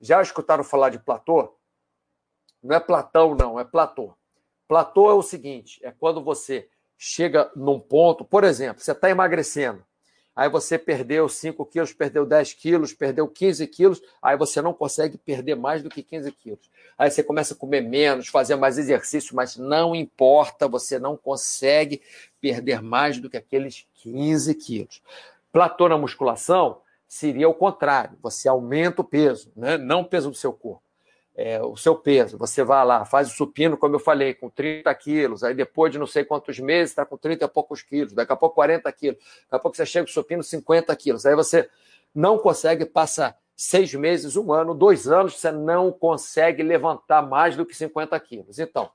Já escutaram falar de platô? Não é Platão, não, é platô. Platô é o seguinte: é quando você chega num ponto, por exemplo, você está emagrecendo, aí você perdeu 5 quilos, perdeu 10 quilos, perdeu 15 quilos, aí você não consegue perder mais do que 15 quilos. Aí você começa a comer menos, fazer mais exercício, mas não importa, você não consegue perder mais do que aqueles 15 quilos. Platô na musculação seria o contrário, você aumenta o peso, né? não o peso do seu corpo é, o seu peso. Você vai lá, faz o supino, como eu falei, com 30 quilos, aí depois de não sei quantos meses está com 30 e poucos quilos, daqui a pouco 40 quilos, daqui a pouco você chega o supino 50 quilos, aí você não consegue, passa seis meses, um ano, dois anos, você não consegue levantar mais do que 50 quilos. Então,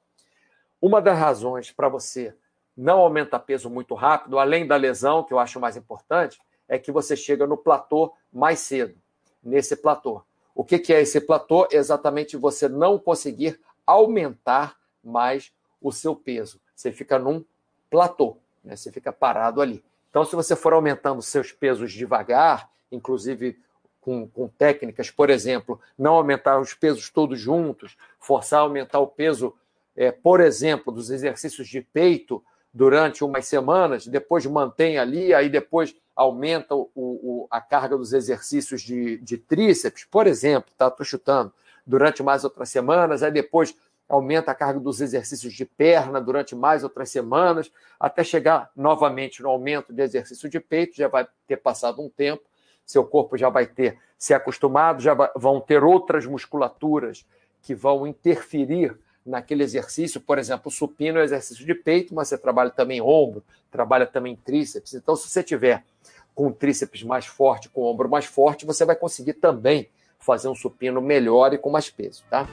uma das razões para você não aumentar peso muito rápido, além da lesão, que eu acho mais importante, é que você chega no platô mais cedo, nesse platô. O que, que é esse platô? Exatamente você não conseguir aumentar mais o seu peso. Você fica num platô, né? você fica parado ali. Então, se você for aumentando seus pesos devagar, inclusive com, com, técnicas, por exemplo, não aumentar os pesos todos juntos, forçar a aumentar o peso, é, por exemplo, dos exercícios de peito durante umas semanas, depois mantém ali, aí depois aumenta o, o, a carga dos exercícios de, de tríceps, por exemplo, tá? Estou chutando, durante mais outras semanas, aí depois aumenta a carga dos exercícios de perna durante mais outras semanas, até chegar novamente no aumento de exercício de peito, já vai ter passado um tempo, seu corpo já vai ter se acostumado, já vai, vão ter outras musculaturas que vão interferir naquele exercício, por exemplo, supino é exercício de peito, mas você trabalha também ombro, trabalha também tríceps. Então, se você tiver com o tríceps mais forte, com o ombro mais forte, você vai conseguir também fazer um supino melhor e com mais peso, tá?